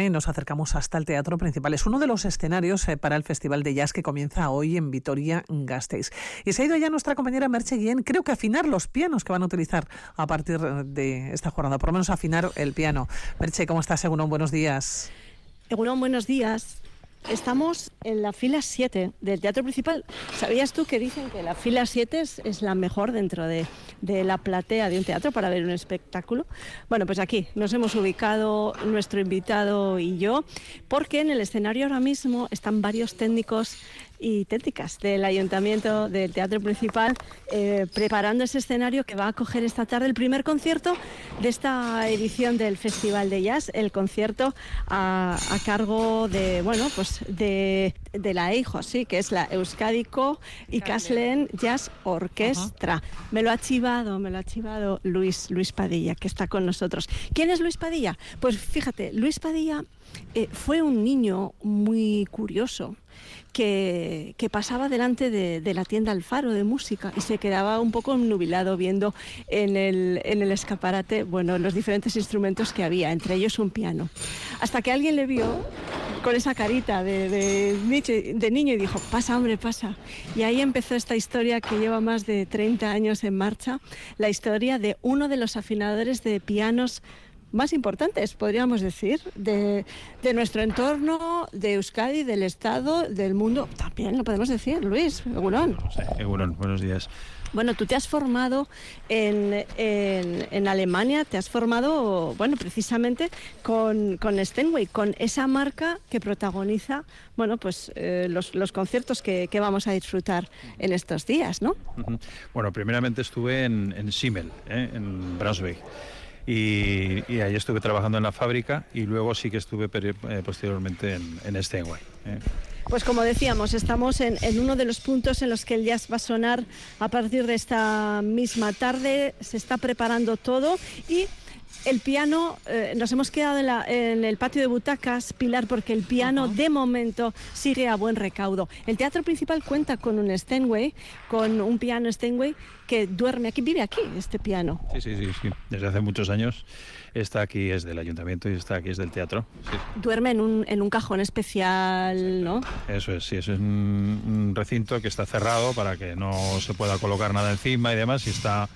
y nos acercamos hasta el Teatro Principal. Es uno de los escenarios eh, para el Festival de Jazz que comienza hoy en Vitoria-Gasteiz. Y se ha ido ya nuestra compañera Merche Guillén, creo que afinar los pianos que van a utilizar a partir de esta jornada, por lo menos afinar el piano. Merche, ¿cómo estás, Según Buenos días. Egunon, buenos días. Estamos en la fila 7 del teatro principal. ¿Sabías tú que dicen que la fila 7 es, la mejor dentro de, de, la platea de un teatro para ver un espectáculo? Bueno, pues aquí nos hemos ubicado nuestro invitado y yo, porque en el escenario ahora mismo están varios técnicos y técnicas del Ayuntamiento del Teatro Principal eh, preparando ese escenario que va a acoger esta tarde el primer concierto de esta edición del Festival de Jazz, el concierto a, cargo de, bueno, pues de, la EIJO, sí, que es la Euskadico y Caslen Jazz Orquestra. Me lo ha chivado, me lo ha chivado Luis, Luis Padilla, que está con nosotros. ¿Quién es Luis Padilla? Pues fíjate, Luis Padilla eh, fue un niño muy curioso que, pasaba delante de, la tienda Alfaro de música y se quedaba un poco nubilado viendo en el, escaparate bueno, los diferentes instrumentos que había, entre ellos un piano. Hasta que alguien le vio con esa carita de, de, niño y dijo, pasa hombre, pasa. Y ahí empezó esta historia que lleva más de 30 años en marcha, la historia de uno de los afinadores de pianos más importantes, podríamos decir, de, nuestro entorno, de Euskadi, del Estado, del mundo. También lo podemos decir, Luis, Egurón. buenos días. Bueno, tú te has formado en, en, Alemania, te has formado, bueno, precisamente con, con Steinway, con esa marca que protagoniza, bueno, pues eh, los, los, conciertos que, que, vamos a disfrutar en estos días, ¿no? Bueno, primeramente estuve en, en Siemel, ¿eh? en Braunschweig y, ahí estuve trabajando en la fábrica y luego sí que estuve eh, posteriormente en, en Steinway. ¿eh? Pues como decíamos, estamos en, uno de los puntos en los que el jazz va a sonar a partir de esta misma tarde. Se está preparando todo y el piano, eh, nos hemos quedado en, el patio de butacas, Pilar, porque el piano de momento sigue a buen recaudo. El teatro principal cuenta con un Steinway, con un piano Steinway que duerme aquí, vive aquí este piano. Sí, sí, sí, sí. desde hace muchos años está aquí, es del ayuntamiento y está aquí, es del teatro. Duerme en un, en un cajón especial, ¿no? Eso es, sí, eso es un recinto que está cerrado para que no se pueda colocar nada encima y demás y está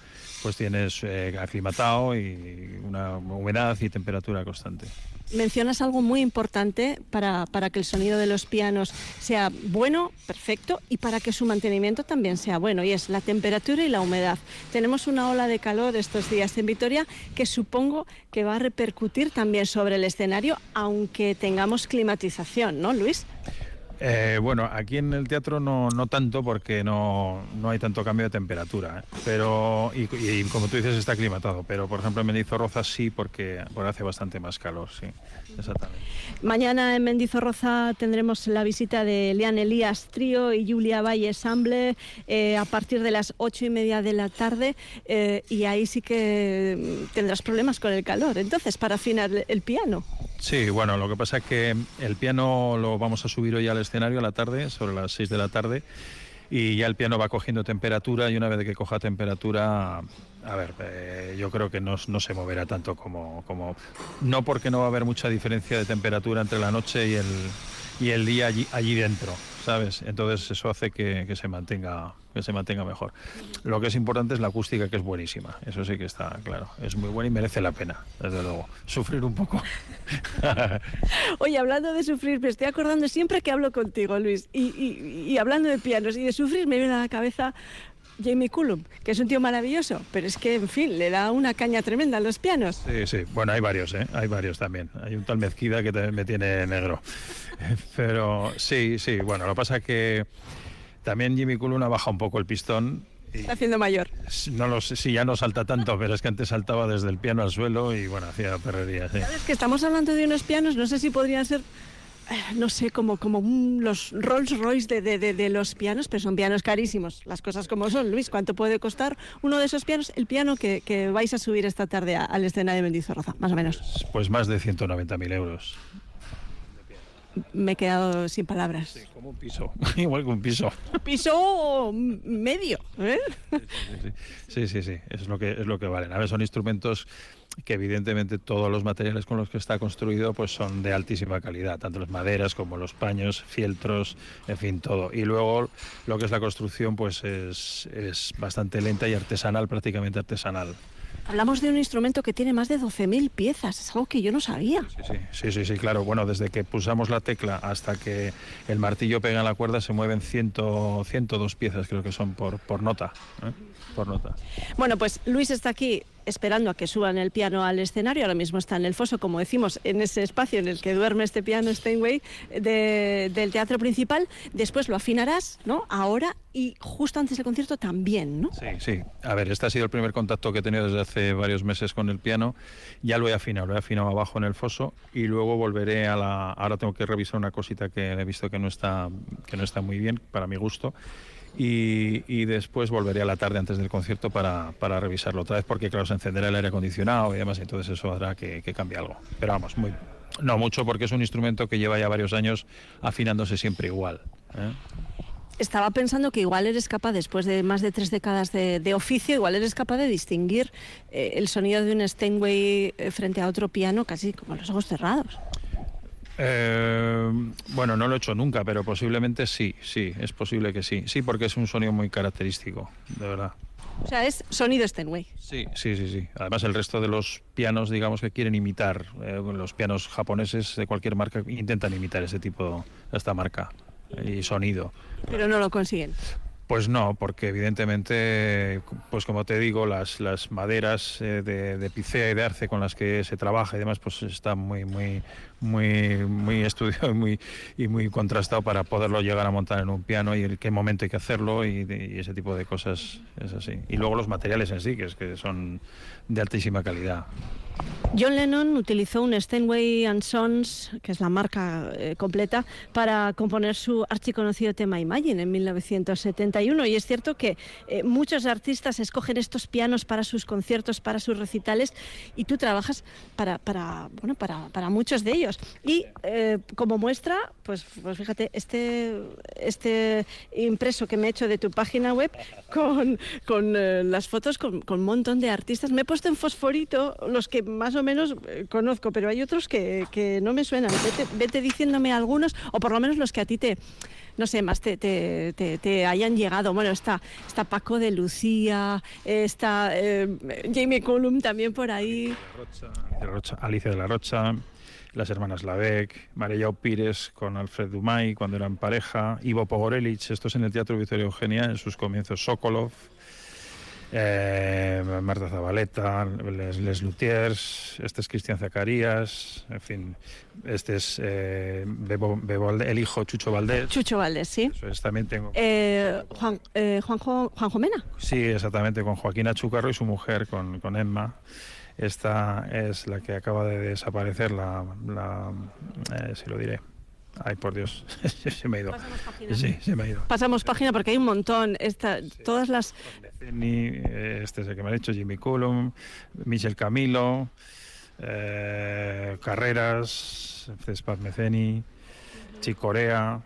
pues tienes eh, aclimatado y una humedad y temperatura constante. Mencionas algo muy importante para, para, que el sonido de los pianos sea bueno, perfecto, y para que su mantenimiento también sea bueno, y es la temperatura y la humedad. Tenemos una ola de calor estos días en Vitoria que supongo que va a repercutir también sobre el escenario, aunque tengamos climatización, ¿no, Luis? Eh, bueno, aquí en el teatro no, no tanto porque no, no hay tanto cambio de temperatura, ¿eh? pero y, como tú dices está aclimatado, pero por ejemplo en Mendizorroza sí porque, hace bastante más calor, sí, exactamente. Mañana en Mendizorroza tendremos la visita de Lean Elías Trío y Julia Valle Samble eh, a partir de las ocho y media de la tarde y ahí sí que tendrás problemas con el calor. Entonces, para afinar el piano. Sí, bueno, lo que pasa es que el piano lo vamos a subir hoy al escenario a la tarde, sobre las 6 de la tarde, y ya el piano va cogiendo temperatura y una vez que coja temperatura, a ver, eh, yo creo que no, no, se moverá tanto como, como... No porque no va a haber mucha diferencia de temperatura entre la noche y el, y el día allí, allí dentro, ¿sabes? Entonces eso hace que, se mantenga que se mantenga mejor. Lo que es importante es la acústica, que es buenísima. Eso sí que está claro. Es muy buena y merece la pena, desde luego. Sufrir un poco. Oye, hablando de sufrir, me estoy acordando siempre que hablo contigo, Luis, y, y hablando de pianos y de sufrir, me viene a la cabeza Jamie Cullum, que es un tío maravilloso, pero es que, en fin, le da una caña tremenda a los pianos. Sí, sí, bueno, hay varios, ¿eh? Hay varios también. Hay un tal Mezquida que me tiene negro. Pero sí, sí, bueno, lo que pasa es que también Jimmy Cullum ha bajado un poco el pistón. Está haciendo mayor. No lo sé, sí, ya no salta tanto, pero es que antes saltaba desde el piano al suelo y bueno, hacía perrerías. ¿sí? ¿Sabes que estamos hablando de unos pianos? No sé si podrían ser no sé, como, como los Rolls Royce de, de, los pianos, pero son pianos carísimos, las cosas como son. Luis, ¿cuánto puede costar uno de esos pianos? El piano que, que vais a subir esta tarde al escenario de Mendizorroza, más o menos. Pues más de 190.000 euros. Me he quedado sin palabras. Sí, como un piso, igual que un piso. Piso medio, ¿eh? Sí, sí, sí, es lo que es lo que valen. A ver, son instrumentos que evidentemente todos los materiales con los que está construido pues son de altísima calidad, tanto las maderas como los paños, fieltros, en fin, todo. Y luego lo que es la construcción pues es, es bastante lenta y artesanal, prácticamente artesanal. Hablamos de un instrumento que tiene más de 12.000 piezas, es algo que yo no sabía. Sí sí, sí, sí, claro. Bueno, desde que pulsamos la tecla hasta que el martillo pega en la cuerda se mueven 100, 102 piezas, creo que son por, por nota. ¿eh? Por nota. Bueno, pues Luis está aquí esperando a que suban el piano al escenario. Ahora mismo está en el foso, como decimos, en ese espacio en el que duerme este piano Steinway del teatro principal. Después lo afinarás, ¿no? Ahora y justo antes del concierto también, ¿no? Sí, sí. A ver, este ha sido el primer contacto que he tenido desde hace varios meses con el piano. Ya lo he afinado, lo he afinado abajo en el foso y luego volveré a la. Ahora tengo que revisar una cosita que he visto que no está, que no está muy bien para mi gusto y, después volveré a la tarde antes del concierto para, para, revisarlo otra vez porque claro se encenderá el aire acondicionado y demás entonces eso hará que, que cambie algo pero vamos muy no mucho porque es un instrumento que lleva ya varios años afinándose siempre igual ¿eh? Estaba pensando que igual eres capaz, después de más de tres décadas de, de oficio, igual eres capaz de distinguir eh, el sonido de un Steinway eh, frente a otro piano casi con los ojos cerrados. Eh, bueno, no lo he hecho nunca, pero posiblemente sí, sí, es posible que sí. Sí, porque es un sonido muy característico, de verdad. O sea, es sonido Steinway. Sí, sí, sí, sí. Además, el resto de los pianos, digamos, que quieren imitar, eh, los pianos japoneses de cualquier marca intentan imitar ese tipo, esta marca y sonido. Pero no lo consiguen. Pues no, porque evidentemente, pues como te digo, las, las maderas eh, de, picea y de arce con las que se trabaja y demás, pues está muy, muy, muy, muy estudiado y muy, y muy contrastado para poderlo llegar a montar en un piano y en qué momento hay que hacerlo y, y, ese tipo de cosas es así. Y luego los materiales en sí, que es que son de altísima calidad. John Lennon utilizó un Steinway and Sons, que es la marca eh, completa, para componer su archiconocido tema Imagine en 1971. Y es cierto que eh, muchos artistas escogen estos pianos para sus conciertos, para sus recitales, y tú trabajas para, bueno, para, para muchos de ellos. Y eh, como muestra, pues, pues fíjate, este, este impreso que me he hecho de tu página web con, con las fotos con, con un montón de artistas, me he puesto en fosforito los que más o menos eh, conozco, pero hay otros que, no me suenan. Vete, vete, diciéndome algunos, o por lo menos los que a ti te, no sé, más te, te, te, te hayan llegado. Bueno, está, está Paco de Lucía, está eh, Jamie Cullum también por ahí. Alicia de la Rocha. Las hermanas Lavec, María Pires con Alfred Dumay cuando eran pareja, Ivo Pogorelic, estos en el Teatro Victoria Eugenia en sus comienzos, Sokolov, eh, Marta Zabaleta, Les, Les, Lutiers, este es Cristian Zacarías, en fin, este es eh, Bebo, Bebo, el hijo Chucho Valdés. Chucho Valdés, sí. Eso es, también tengo. Eh, Juan, Juanjo, Juanjo Mena. Sí, exactamente, con Joaquín Achúcarro y su mujer, con, con Emma. Esta es la que acaba de desaparecer, la, la eh, si lo diré. Ay, por Dios, se me ha ido. Pasamos página. Sí, se me ha ido. Pasamos página porque hay un montón. Esta, sí. Todas las. Este es el que me ha dicho, Jimmy Cullum, Michel Camilo, eh, Carreras, Cespas Meceni, Chicorea.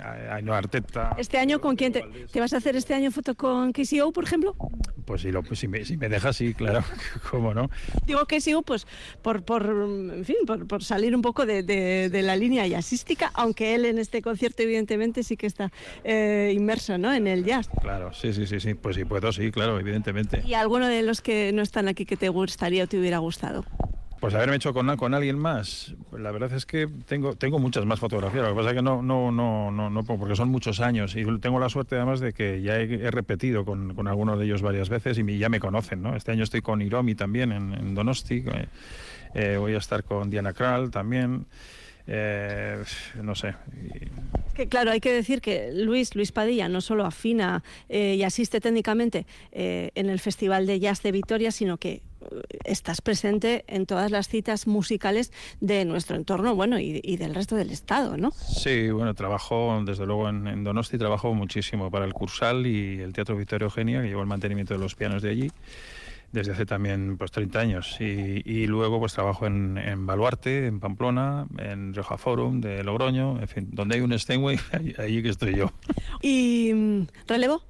Ainhoa Arteta. ¿Este año con quién te, te, vas a hacer este año foto con KCO, por ejemplo? Pues si, lo, pues si, me, si me dejas, sí, claro, cómo no. Digo KCO, pues por, por, en fin, por, por salir un poco de, de, de, la línea jazzística, aunque él en este concierto evidentemente sí que está eh, inmerso ¿no? en el jazz. Claro, sí, sí, sí, sí, pues si puedo, sí, claro, evidentemente. ¿Y alguno de los que no están aquí que te gustaría o te hubiera gustado? Pues haberme hecho con, con alguien más. La verdad es que tengo, tengo muchas más fotografías. Lo que pasa es que no, no, no, no, no porque son muchos años. Y tengo la suerte además de que ya he, repetido con, con, algunos de ellos varias veces y ya me conocen. ¿no? Este año estoy con Iromi también en, en Donosti. Eh, voy a estar con Diana Kral también. Eh, no sé. Que claro, hay que decir que Luis, Luis Padilla no solo afina eh, y asiste técnicamente eh, en el Festival de Jazz de Vitoria, sino que estás presente en todas las citas musicales de nuestro entorno, bueno, y, y del resto del estado, ¿no? Sí, bueno, trabajo, desde luego en, en, Donosti, trabajo muchísimo para el Cursal y el Teatro Victoria Eugenia, que llevo el mantenimiento de los pianos de allí desde hace también pues 30 años y, luego pues trabajo en, en, Baluarte, en Pamplona, en Rioja Forum de Logroño, en fin, donde hay un Steinway, ahí, que estoy yo. ¿Y mm, relevo?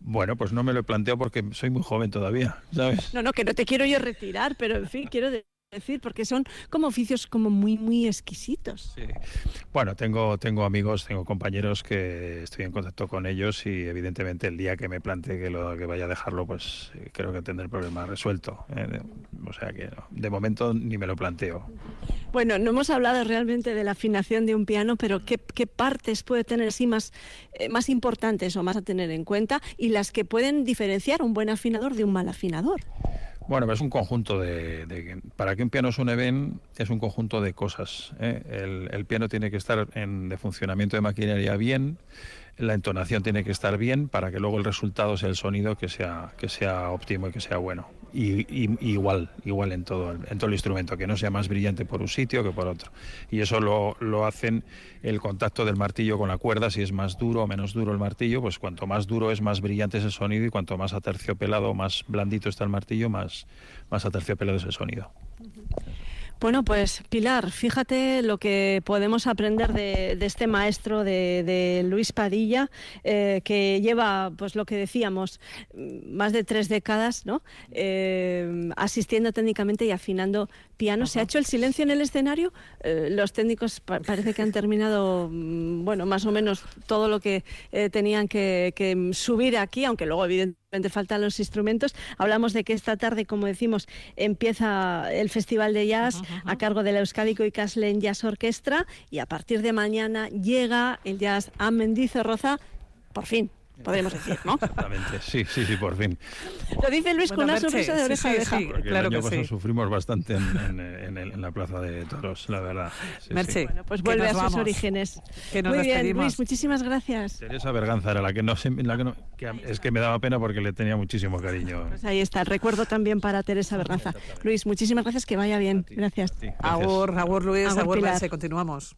Bueno, pues no me lo he planteado porque soy muy joven todavía, ¿sabes? No, no, que no te quiero yo retirar, pero en fin, quiero decir, porque son como oficios como muy, muy exquisitos. Sí. Bueno, tengo, tengo amigos, tengo compañeros que estoy en contacto con ellos y evidentemente el día que me plantee que, lo, que vaya a dejarlo, pues eh, creo que tendré el problema resuelto. ¿eh? O sea que de momento ni me lo planteo. Bueno, no hemos hablado realmente de la afinación de un piano, pero ¿qué, partes puede tener así más, eh, más importantes o más a tener en cuenta y las que pueden diferenciar un buen afinador de un mal afinador? Bueno, es un conjunto de, Para que un piano suene bien, es un conjunto de cosas. ¿eh? El, piano tiene que estar en, de funcionamiento de maquinaria bien, la entonación tiene que estar bien para que luego el resultado sea el sonido que sea, que sea óptimo y que sea bueno. Y, igual, igual en todo, en todo el instrumento, que no sea más brillante por un sitio que por otro. Y eso lo, lo hacen el contacto del martillo con la cuerda, si es más duro o menos duro el martillo, pues cuanto más duro es, más brillante es el sonido y cuanto más aterciopelado más blandito está el martillo, más, más aterciopelado es el sonido. Bueno, pues Pilar, fíjate lo que podemos aprender de, este maestro de, Luis Padilla, eh, que lleva, pues lo que decíamos, más de tres décadas, ¿no? Eh, asistiendo técnicamente y afinando piano. ¿Se ha hecho el silencio en el escenario? Eh, los técnicos parece que han terminado, mm, bueno, más o menos todo lo que tenían que, que subir aquí, aunque luego evidentemente faltan los instrumentos. Hablamos de que esta tarde, como decimos, empieza el Festival de Jazz a cargo de la Euskadico y Caslen Jazz Orquestra y a partir de mañana llega el jazz a Mendizorroza, por fin podemos decir, ¿no? Exactamente, sí, sí, sí, por fin. Lo dice Luis con una sonrisa de oreja a oreja. Sí, claro el año que sufrimos bastante en, la plaza de toros, la verdad. Merche, bueno, pues vuelve a sus orígenes. Que nos Muy bien, Luis, muchísimas gracias. Teresa Berganza era la que no, la que no es que me daba pena porque le tenía muchísimo cariño. Pues ahí está, el recuerdo también para Teresa Berganza. Luis, muchísimas gracias, que vaya bien. Gracias. Agur, agur Luis, agur, agur Merche, continuamos.